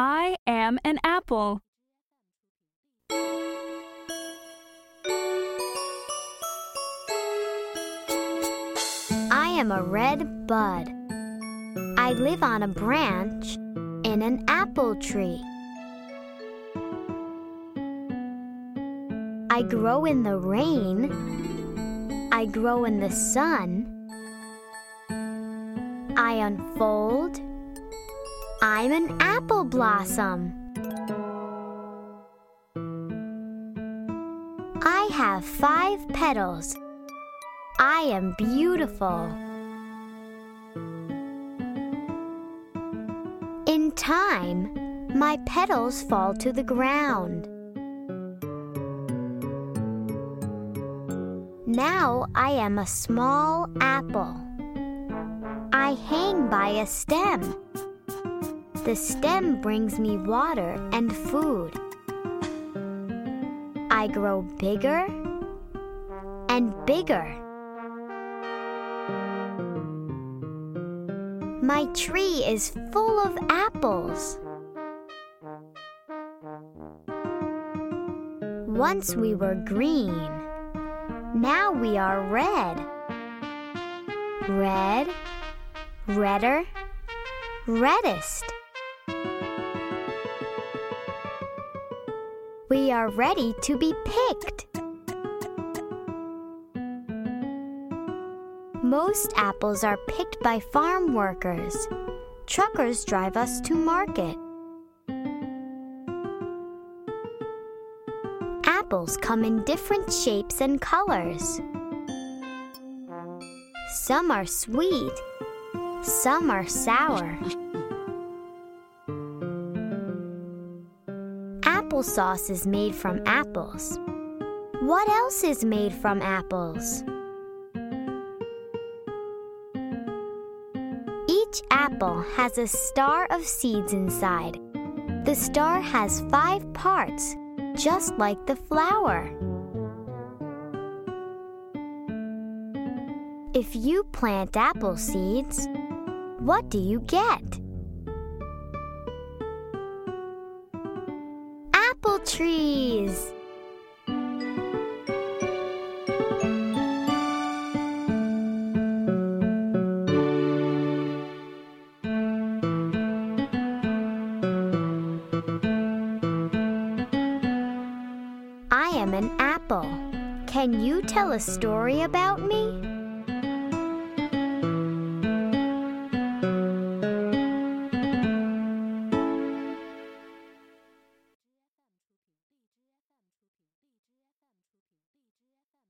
I am an apple. I am a red bud. I live on a branch in an apple tree. I grow in the rain. I grow in the sun. I unfold. I'm an apple blossom. I have five petals. I am beautiful. In time, my petals fall to the ground. Now I am a small apple. I hang by a stem. The stem brings me water and food. I grow bigger and bigger. My tree is full of apples. Once we were green. Now we are red. Red, redder, reddest. We are ready to be picked. Most apples are picked by farm workers. Truckers drive us to market. Apples come in different shapes and colors. Some are sweet, some are sour. Applesauce is made from apples. What else is made from apples? Each apple has a star of seeds inside. The star has five parts, just like the flower. If you plant apple seeds, what do you get? Apple trees! I am an apple. Can you tell a story about me?